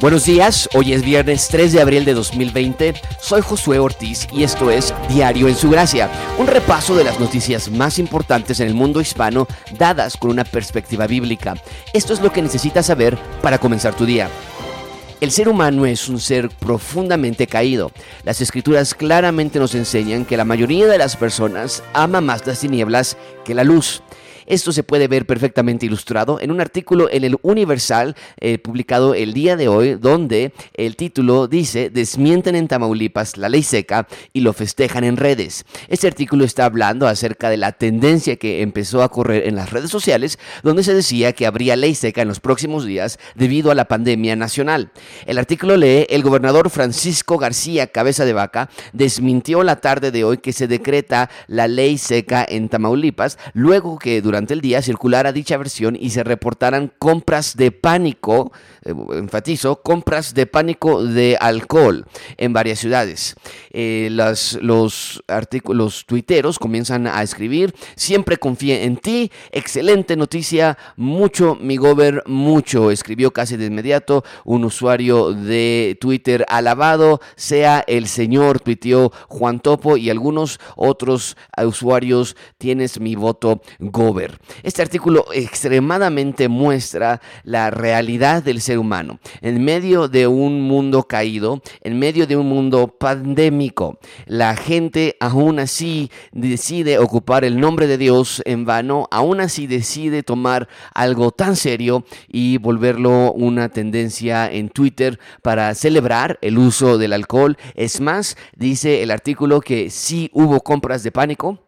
Buenos días, hoy es viernes 3 de abril de 2020, soy Josué Ortiz y esto es Diario en su Gracia, un repaso de las noticias más importantes en el mundo hispano dadas con una perspectiva bíblica. Esto es lo que necesitas saber para comenzar tu día. El ser humano es un ser profundamente caído. Las escrituras claramente nos enseñan que la mayoría de las personas ama más las tinieblas que la luz. Esto se puede ver perfectamente ilustrado en un artículo en el Universal eh, publicado el día de hoy, donde el título dice, desmienten en Tamaulipas la ley seca y lo festejan en redes. Este artículo está hablando acerca de la tendencia que empezó a correr en las redes sociales, donde se decía que habría ley seca en los próximos días debido a la pandemia nacional. El artículo lee, el gobernador Francisco García Cabeza de Vaca desmintió la tarde de hoy que se decreta la ley seca en Tamaulipas, luego que durante durante el día circulara dicha versión y se reportaran compras de pánico, eh, enfatizo, compras de pánico de alcohol en varias ciudades. Eh, las, los artículos tuiteros comienzan a escribir, siempre confíe en ti, excelente noticia, mucho mi gober, mucho, escribió casi de inmediato un usuario de Twitter alabado, sea el señor, tuiteó Juan Topo y algunos otros usuarios, tienes mi voto gober. Este artículo extremadamente muestra la realidad del ser humano en medio de un mundo caído, en medio de un mundo pandémico. La gente aún así decide ocupar el nombre de Dios en vano, aún así decide tomar algo tan serio y volverlo una tendencia en Twitter para celebrar el uso del alcohol. Es más, dice el artículo que sí hubo compras de pánico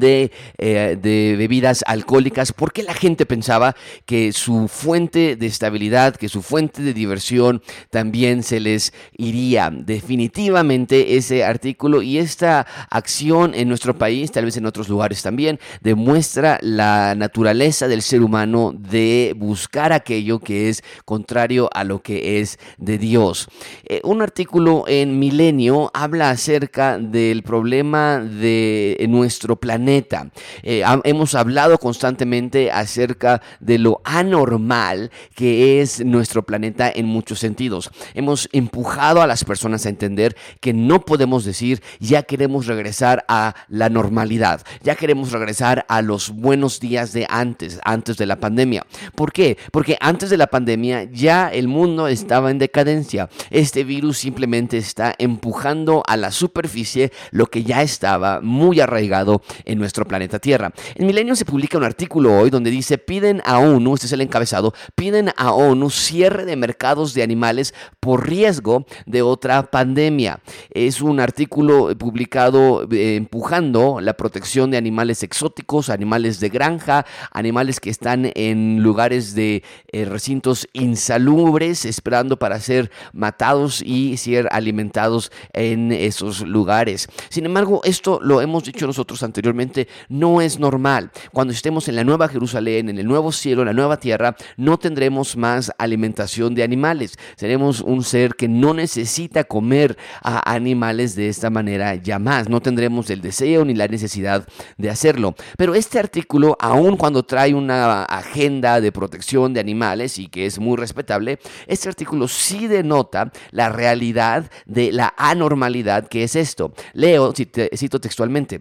de, eh, de, bebidas alcohólicas porque la gente pensaba que su fuente de estabilidad, que su fuente de diversión también se les iría. Definitivamente ese artículo y esta acción en nuestro país, tal vez en otros lugares también, demuestra la naturaleza del ser humano de buscar aquello que es contrario a lo que es de Dios. Eh, un artículo en Milenio habla acerca del problema de nuestro planeta eh, hemos hablado constantemente acerca de lo anormal que es nuestro planeta en muchos sentidos. Hemos empujado a las personas a entender que no podemos decir ya queremos regresar a la normalidad, ya queremos regresar a los buenos días de antes, antes de la pandemia. ¿Por qué? Porque antes de la pandemia ya el mundo estaba en decadencia. Este virus simplemente está empujando a la superficie lo que ya estaba muy arraigado en nuestro planeta Tierra. En Milenio se publica un artículo hoy donde dice, piden a ONU, este es el encabezado, piden a ONU cierre de mercados de animales por riesgo de otra pandemia. Es un artículo publicado eh, empujando la protección de animales exóticos, animales de granja, animales que están en lugares de eh, recintos insalubres, esperando para ser matados y ser alimentados en esos lugares. Sin embargo, esto lo hemos dicho nosotros anteriormente no es normal. Cuando estemos en la nueva Jerusalén, en el nuevo cielo, en la nueva tierra, no tendremos más alimentación de animales. Seremos un ser que no necesita comer a animales de esta manera ya más. No tendremos el deseo ni la necesidad de hacerlo. Pero este artículo, aun cuando trae una agenda de protección de animales y que es muy respetable, este artículo sí denota la realidad de la anormalidad que es esto. Leo, cito textualmente.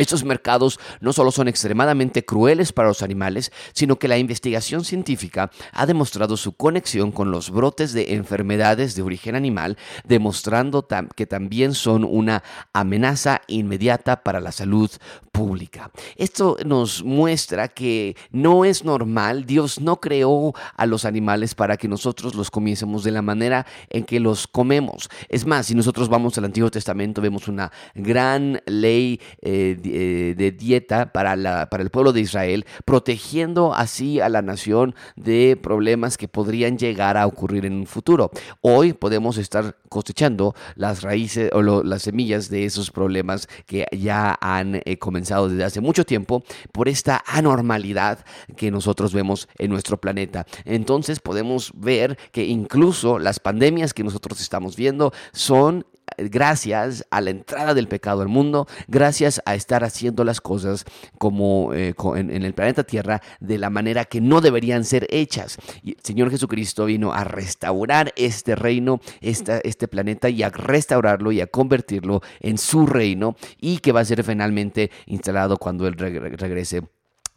Estos mercados no solo son extremadamente crueles para los animales, sino que la investigación científica ha demostrado su conexión con los brotes de enfermedades de origen animal, demostrando que también son una amenaza inmediata para la salud pública. Esto nos muestra que no es normal, Dios no creó a los animales para que nosotros los comiésemos de la manera en que los comemos. Es más, si nosotros vamos al Antiguo Testamento, vemos una gran ley eh, eh, de dieta para, la, para el pueblo de Israel, protegiendo así a la nación de problemas que podrían llegar a ocurrir en un futuro. Hoy podemos estar cosechando las raíces o las semillas de esos problemas que ya han eh, comenzado desde hace mucho tiempo por esta anormalidad que nosotros vemos en nuestro planeta. Entonces podemos ver que incluso las pandemias que nosotros estamos viendo son gracias a la entrada del pecado al mundo, gracias a estar haciendo las cosas como eh, en, el planeta Tierra de la manera que no deberían ser hechas. Y el Señor Jesucristo vino a restaurar este reino, este planeta y a restaurarlo y a convertirlo en su reino y que va a ser finalmente instalado cuando Él regrese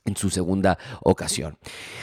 en su segunda ocasión.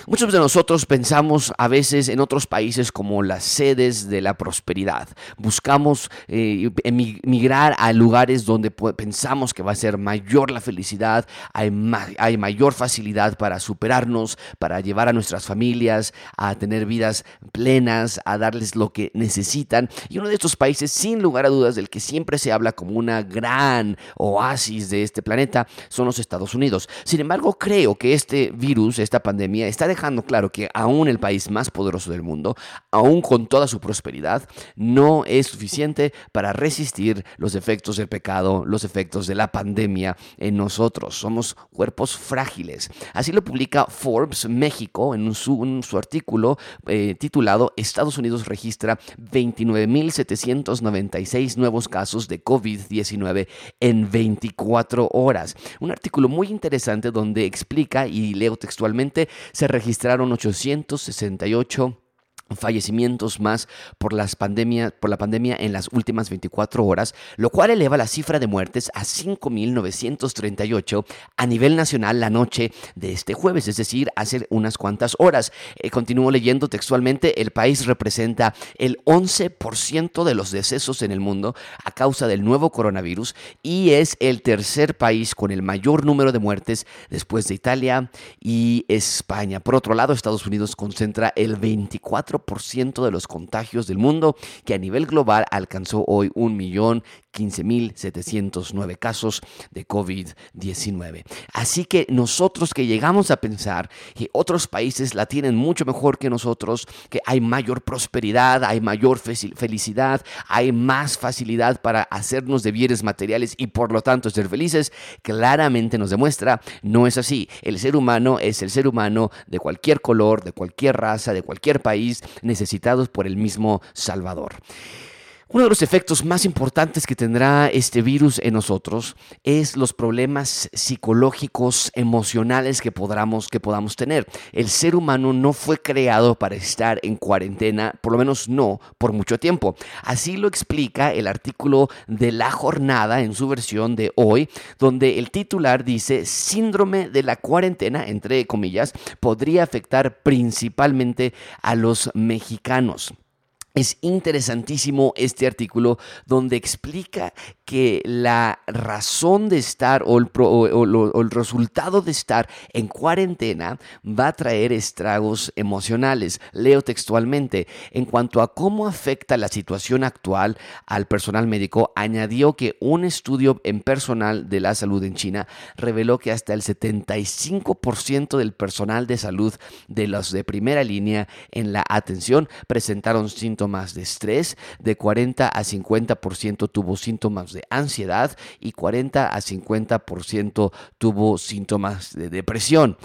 Muchos de nosotros pensamos a veces en otros países como las sedes de la prosperidad. Buscamos eh, emigrar a lugares donde pensamos que va a ser mayor la felicidad, hay, hay mayor facilidad para superarnos, para llevar a nuestras familias a tener vidas plenas, a darles lo que necesitan. Y uno de estos países, sin lugar a dudas, del que siempre se habla como una gran oasis de este planeta, son los Estados Unidos. Sin embargo, creo que este virus, esta pandemia, está dejando claro que aún el país más poderoso del mundo, aún con toda su prosperidad, no es suficiente para resistir los efectos del pecado, los efectos de la pandemia en nosotros. Somos cuerpos frágiles. Así lo publica Forbes México en su, su artículo eh, titulado Estados Unidos registra 29.796 nuevos casos de COVID-19 en 24 horas. Un artículo muy interesante donde explica y leo textualmente, se registraron 868 fallecimientos más por, las pandemias, por la pandemia en las últimas 24 horas, lo cual eleva la cifra de muertes a 5.938 a nivel nacional la noche de este jueves, es decir, hace unas cuantas horas. Eh, continúo leyendo textualmente, el país representa el 11% de los decesos en el mundo a causa del nuevo coronavirus y es el tercer país con el mayor número de muertes después de Italia y España. Por otro lado, Estados Unidos concentra el 24 ciento de los contagios del mundo, que a nivel global alcanzó hoy un millón 15.709 casos de COVID-19. Así que nosotros que llegamos a pensar que otros países la tienen mucho mejor que nosotros, que hay mayor prosperidad, hay mayor felicidad, hay más facilidad para hacernos de bienes materiales y por lo tanto ser felices, claramente nos demuestra no es así. El ser humano es el ser humano de cualquier color, de cualquier raza, de cualquier país, necesitados por el mismo Salvador. Uno de los efectos más importantes que tendrá este virus en nosotros es los problemas psicológicos, emocionales que podamos, que podamos tener. El ser humano no fue creado para estar en cuarentena, por lo menos no por mucho tiempo. Así lo explica el artículo de La Jornada en su versión de hoy, donde el titular dice síndrome de la cuarentena, entre comillas, podría afectar principalmente a los mexicanos. Es interesantísimo este artículo donde explica que la razón de estar o el, resultado de estar en cuarentena va a traer estragos emocionales. Leo textualmente, en cuanto a cómo afecta la situación actual al personal médico, añadió que un estudio en personal de la salud en China reveló que hasta el 75% del personal de salud de los de primera línea en la atención presentaron síntomas de estrés, de 40 a 50% tuvo síntomas de ansiedad y 40 a 50% tuvo síntomas de depresión.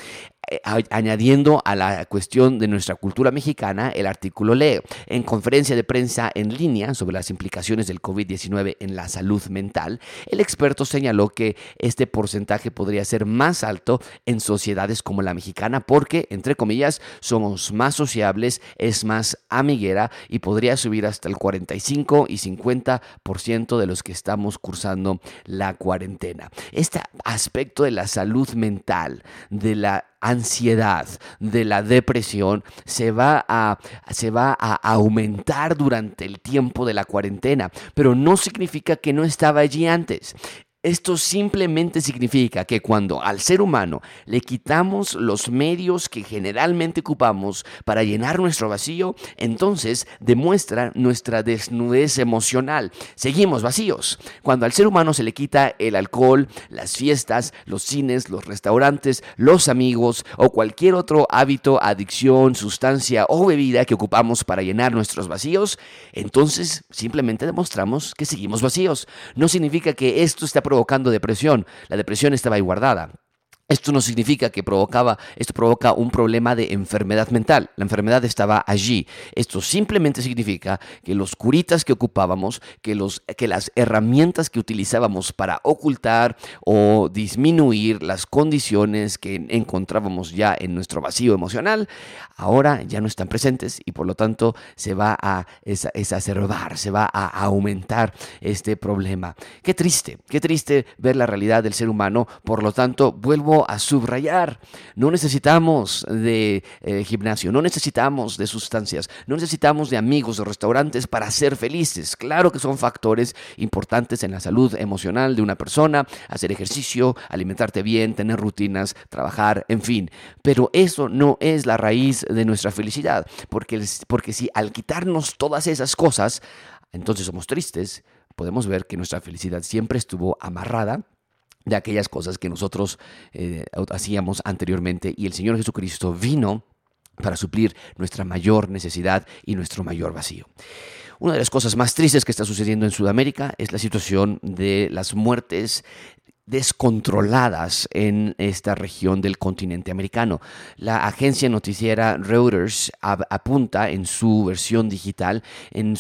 Eh, añadiendo a la cuestión de nuestra cultura mexicana, el artículo lee, en conferencia de prensa en línea sobre las implicaciones del COVID-19 en la salud mental, el experto señaló que este porcentaje podría ser más alto en sociedades como la mexicana porque, entre comillas, somos más sociables, es más amiguera y podría subir hasta el 45 y 50% de los que estamos cursando la cuarentena. Este aspecto de la salud mental, de la ansiedad, de la depresión, se va a, se va a aumentar durante el tiempo de la cuarentena, pero no significa que no estaba allí antes. Esto simplemente significa que cuando al ser humano le quitamos los medios que generalmente ocupamos para llenar nuestro vacío, entonces demuestra nuestra desnudez emocional. Seguimos vacíos. Cuando al ser humano se le quita el alcohol, las fiestas, los cines, los restaurantes, los amigos o cualquier otro hábito, adicción, sustancia o bebida que ocupamos para llenar nuestros vacíos, entonces simplemente demostramos que seguimos vacíos. No significa que esto está provocando depresión. La depresión estaba ahí guardada. Esto no significa que provocaba, esto provoca un problema de enfermedad mental. La enfermedad estaba allí. Esto simplemente significa que los curitas que ocupábamos, que, los, que las herramientas que utilizábamos para ocultar o disminuir las condiciones que encontrábamos ya en nuestro vacío emocional, ahora ya no están presentes y por lo tanto se va a exacerbar, se va a aumentar este problema. Qué triste, qué triste ver la realidad del ser humano. Por lo tanto, vuelvo a subrayar. No necesitamos de eh, gimnasio, no necesitamos de sustancias, no necesitamos de amigos, de restaurantes para ser felices. Claro que son factores importantes en la salud emocional de una persona, hacer ejercicio, alimentarte bien, tener rutinas, trabajar, en fin. Pero eso no es la raíz de nuestra felicidad, porque, porque si al quitarnos todas esas cosas, entonces somos tristes, podemos ver que nuestra felicidad siempre estuvo amarrada de aquellas cosas que nosotros eh, hacíamos anteriormente y el Señor Jesucristo vino para suplir nuestra mayor necesidad y nuestro mayor vacío. Una de las cosas más tristes que está sucediendo en Sudamérica es la situación de las muertes descontroladas en esta región del continente americano. La agencia noticiera Reuters apunta en su versión digital en,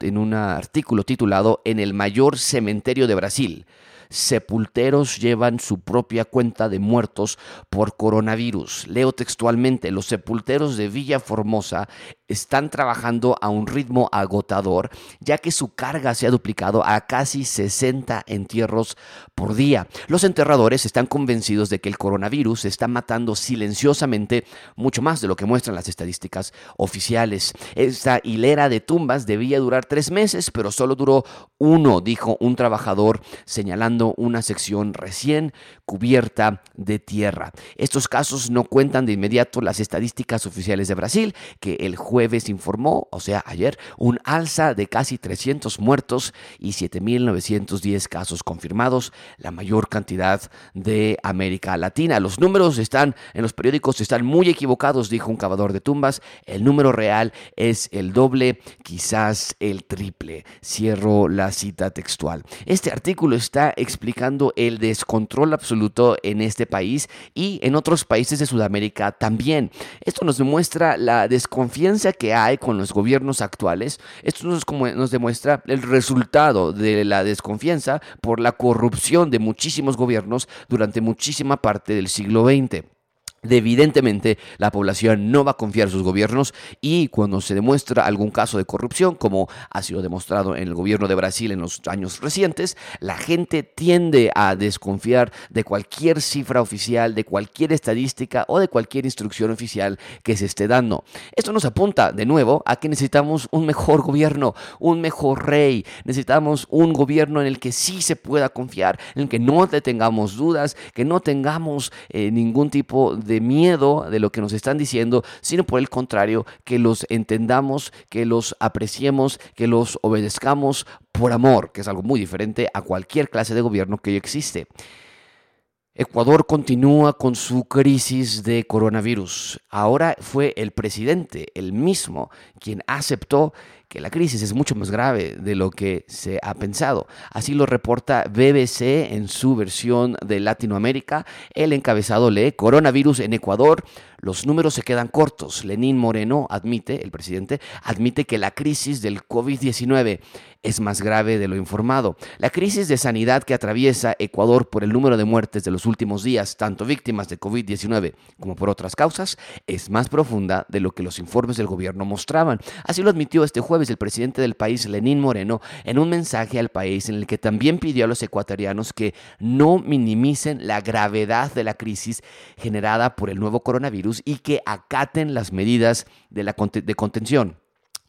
en un artículo titulado En el mayor cementerio de Brasil sepulteros llevan su propia cuenta de muertos por coronavirus. Leo textualmente, los sepulteros de Villa Formosa están trabajando a un ritmo agotador, ya que su carga se ha duplicado a casi 60 entierros por día. Los enterradores están convencidos de que el coronavirus está matando silenciosamente mucho más de lo que muestran las estadísticas oficiales. Esta hilera de tumbas debía durar tres meses, pero solo duró uno, dijo un trabajador señalando una sección recién cubierta de tierra. Estos casos no cuentan de inmediato las estadísticas oficiales de Brasil, que el juez jueves informó, o sea, ayer, un alza de casi 300 muertos y 7.910 casos confirmados, la mayor cantidad de América Latina. Los números están en los periódicos, están muy equivocados, dijo un cavador de tumbas. El número real es el doble, quizás el triple. Cierro la cita textual. Este artículo está explicando el descontrol absoluto en este país y en otros países de Sudamérica también. Esto nos demuestra la desconfianza que hay con los gobiernos actuales, esto nos, demuestra el resultado de la desconfianza por la corrupción de muchísimos gobiernos durante muchísima parte del siglo XX evidentemente la población no va a confiar en sus gobiernos y cuando se demuestra algún caso de corrupción, como ha sido demostrado en el gobierno de Brasil en los años recientes, la gente tiende a desconfiar de cualquier cifra oficial, de cualquier estadística o de cualquier instrucción oficial que se esté dando. Esto nos apunta de nuevo a que necesitamos un mejor gobierno, un mejor rey, necesitamos un gobierno en el que sí se pueda confiar, en el que no tengamos dudas, que no tengamos eh, ningún tipo de de miedo de lo que nos están diciendo, sino por el contrario, que los entendamos, que los apreciemos, que los obedezcamos por amor, que es algo muy diferente a cualquier clase de gobierno que hoy existe. Ecuador continúa con su crisis de coronavirus. Ahora fue el presidente, el mismo, quien aceptó que la crisis es mucho más grave de lo que se ha pensado. Así lo reporta BBC en su versión de Latinoamérica. El encabezado lee Coronavirus en Ecuador. Los números se quedan cortos. Lenín Moreno admite, el presidente, admite que la crisis del COVID-19 es más grave de lo informado. La crisis de sanidad que atraviesa Ecuador por el número de muertes de los últimos días, tanto víctimas de COVID-19 como por otras causas, es más profunda de lo que los informes del gobierno mostraban. Así lo admitió este jueves el presidente del país, Lenín Moreno, en un mensaje al país en el que también pidió a los ecuatorianos que no minimicen la gravedad de la crisis generada por el nuevo coronavirus y que acaten las medidas de, la, de contención.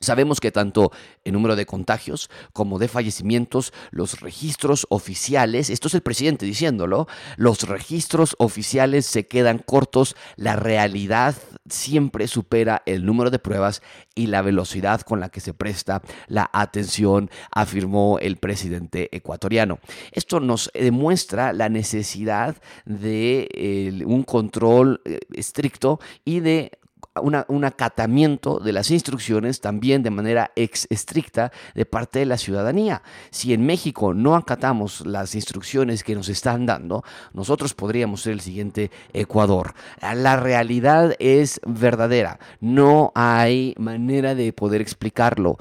Sabemos que tanto el número de contagios como de fallecimientos, los registros oficiales, esto es el presidente diciéndolo, los registros oficiales se quedan cortos, la realidad siempre supera el número de pruebas y la velocidad con la que se presta la atención, afirmó el presidente ecuatoriano. Esto nos demuestra la necesidad de un control eh, estricto y de un acatamiento de las instrucciones también de manera ex estricta de parte de la ciudadanía. Si en México no acatamos las instrucciones que nos están dando, nosotros podríamos ser el siguiente Ecuador. La realidad es verdadera, no hay manera de poder explicarlo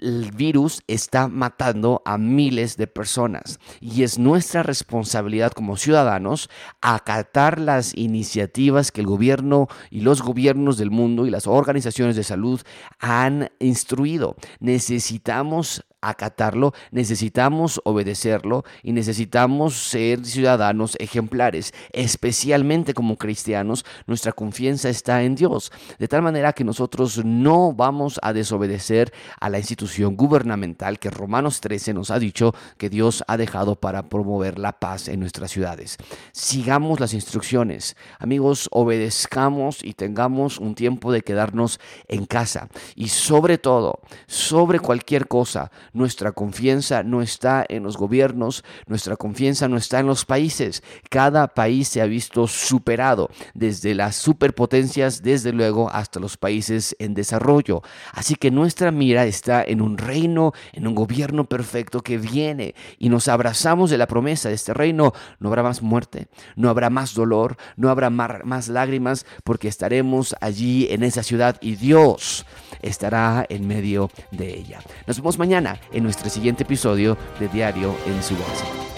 el virus está matando a miles de personas y es nuestra responsabilidad como ciudadanos acatar las iniciativas que el gobierno y los gobiernos del mundo y las organizaciones de salud han instruido. Necesitamos acatarlo, necesitamos obedecerlo y necesitamos ser ciudadanos ejemplares. Especialmente como cristianos, nuestra confianza está en Dios, de tal manera que nosotros no vamos a desobedecer a la institución gubernamental que Romanos 13 nos ha dicho que Dios ha dejado para promover la paz en nuestras ciudades. Sigamos las instrucciones. Amigos, obedezcamos y tengamos un tiempo de quedarnos en casa. Y sobre todo, sobre cualquier cosa, nuestra confianza no está en los gobiernos, nuestra confianza no está en los países. Cada país se ha visto superado, desde las superpotencias, desde luego, hasta los países en desarrollo. Así que nuestra mira está en un reino, en un gobierno perfecto que viene y nos abrazamos de la promesa de este reino. No habrá más muerte, no habrá más dolor, no habrá más lágrimas, porque estaremos allí en esa ciudad y Dios estará en medio de ella. Nos vemos mañana en nuestro siguiente episodio de Diario en su Voz.